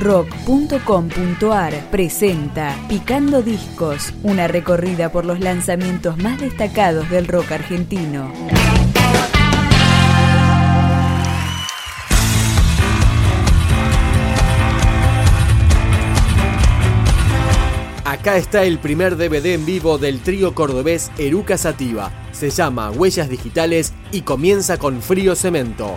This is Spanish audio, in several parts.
rock.com.ar presenta Picando Discos, una recorrida por los lanzamientos más destacados del rock argentino. Acá está el primer DVD en vivo del trío cordobés Eruca Sativa. Se llama Huellas Digitales y comienza con Frío Cemento.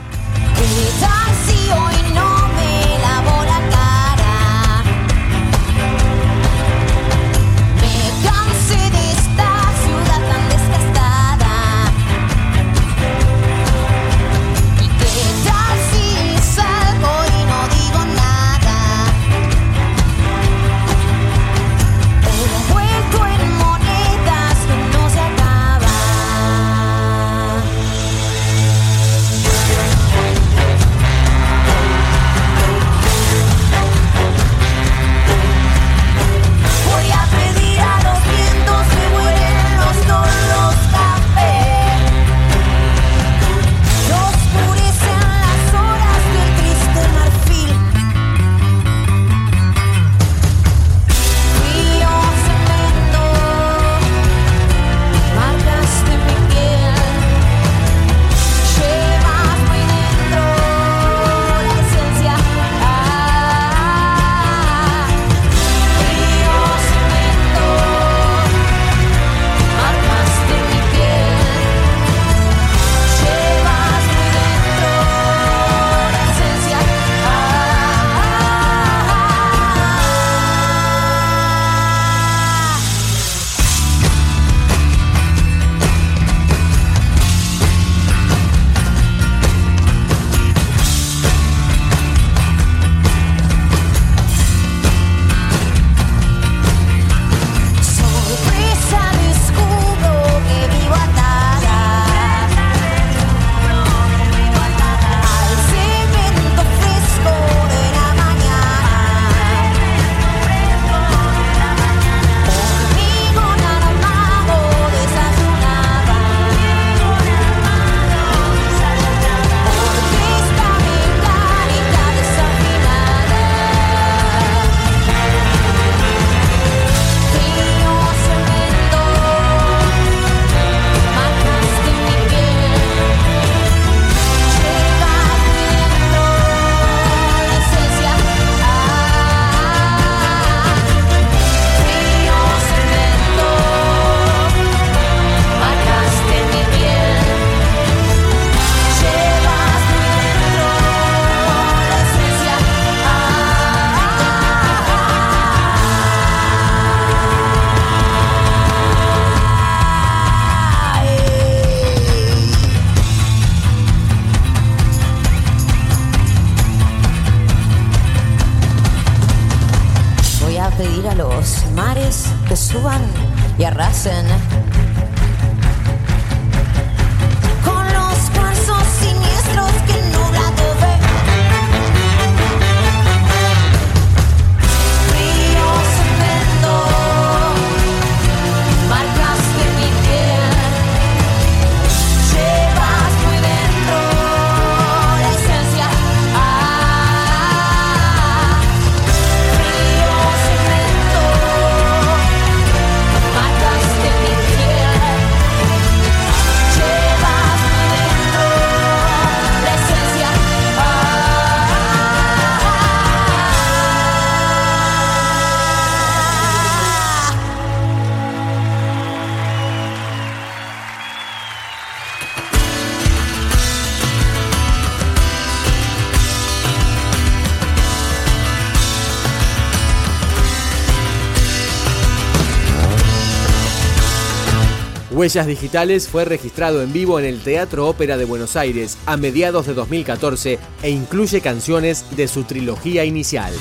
Huellas Digitales fue registrado en vivo en el Teatro Ópera de Buenos Aires a mediados de 2014 e incluye canciones de su trilogía inicial.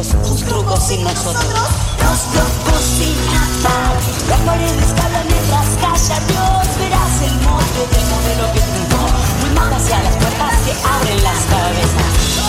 Nosotros, tus trucos sin nosotros. Los locos sin atar, las paredes hablan mientras calla Dios. Verás el monte del modelo que triunfó. Muy mal hacia las puertas que abren las cabezas.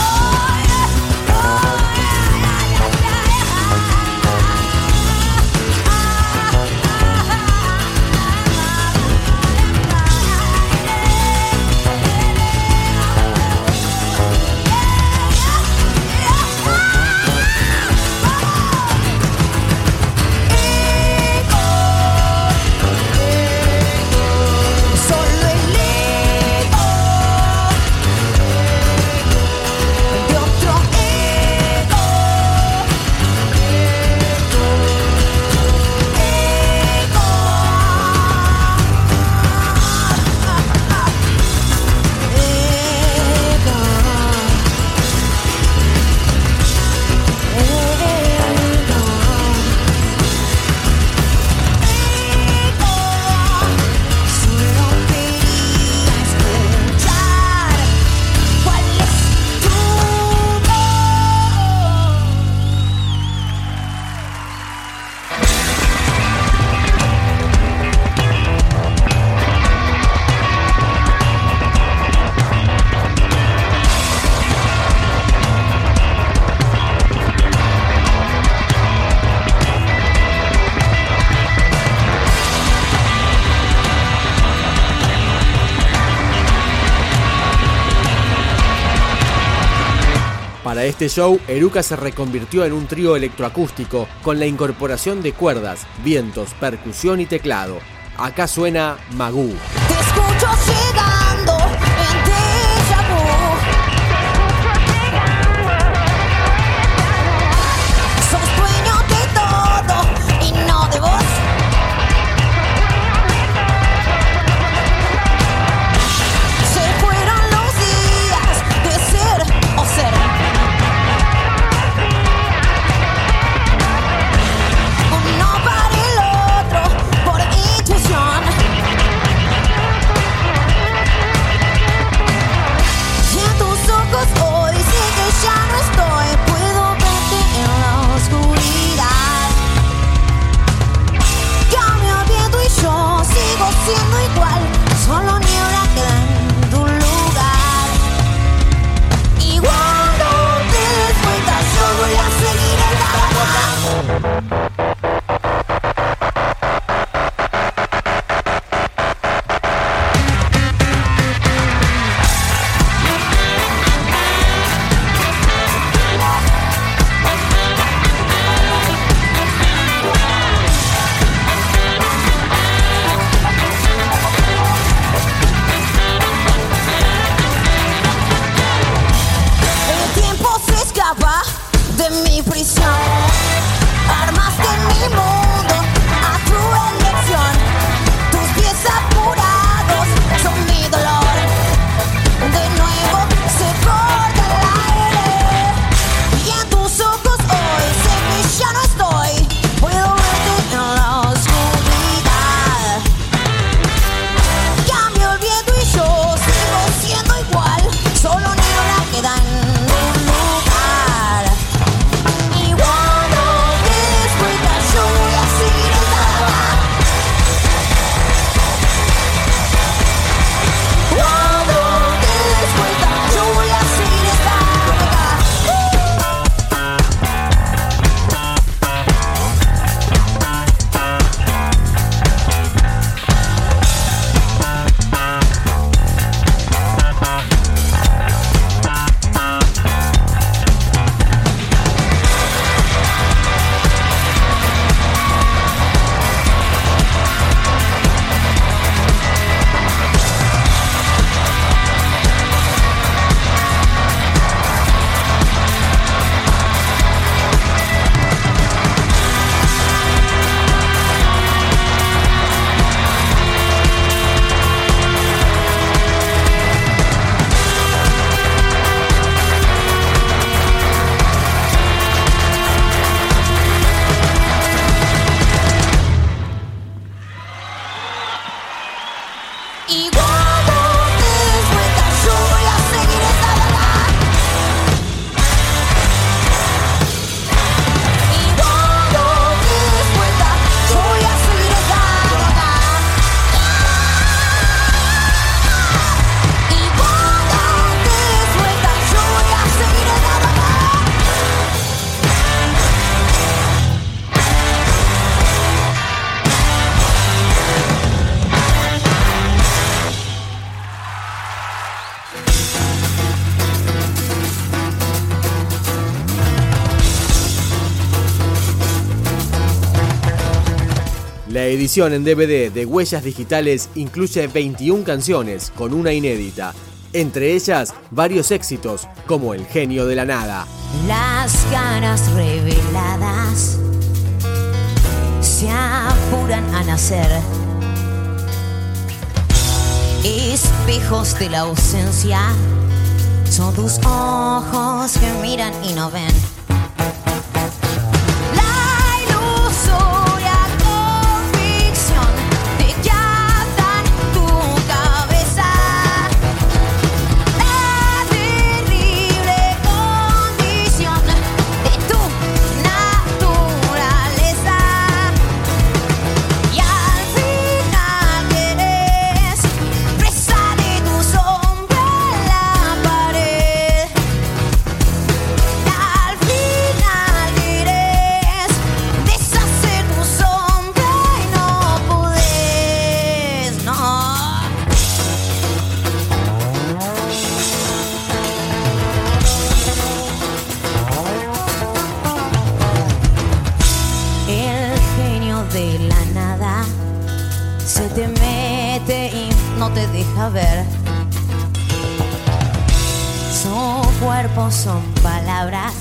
Para este show, Eruca se reconvirtió en un trío electroacústico con la incorporación de cuerdas, vientos, percusión y teclado. Acá suena Magú. Te escucho La edición en DVD de Huellas Digitales incluye 21 canciones con una inédita, entre ellas varios éxitos como El genio de la nada. Las caras reveladas se apuran a nacer. Espejos de la ausencia son tus ojos que miran y no ven. son palabras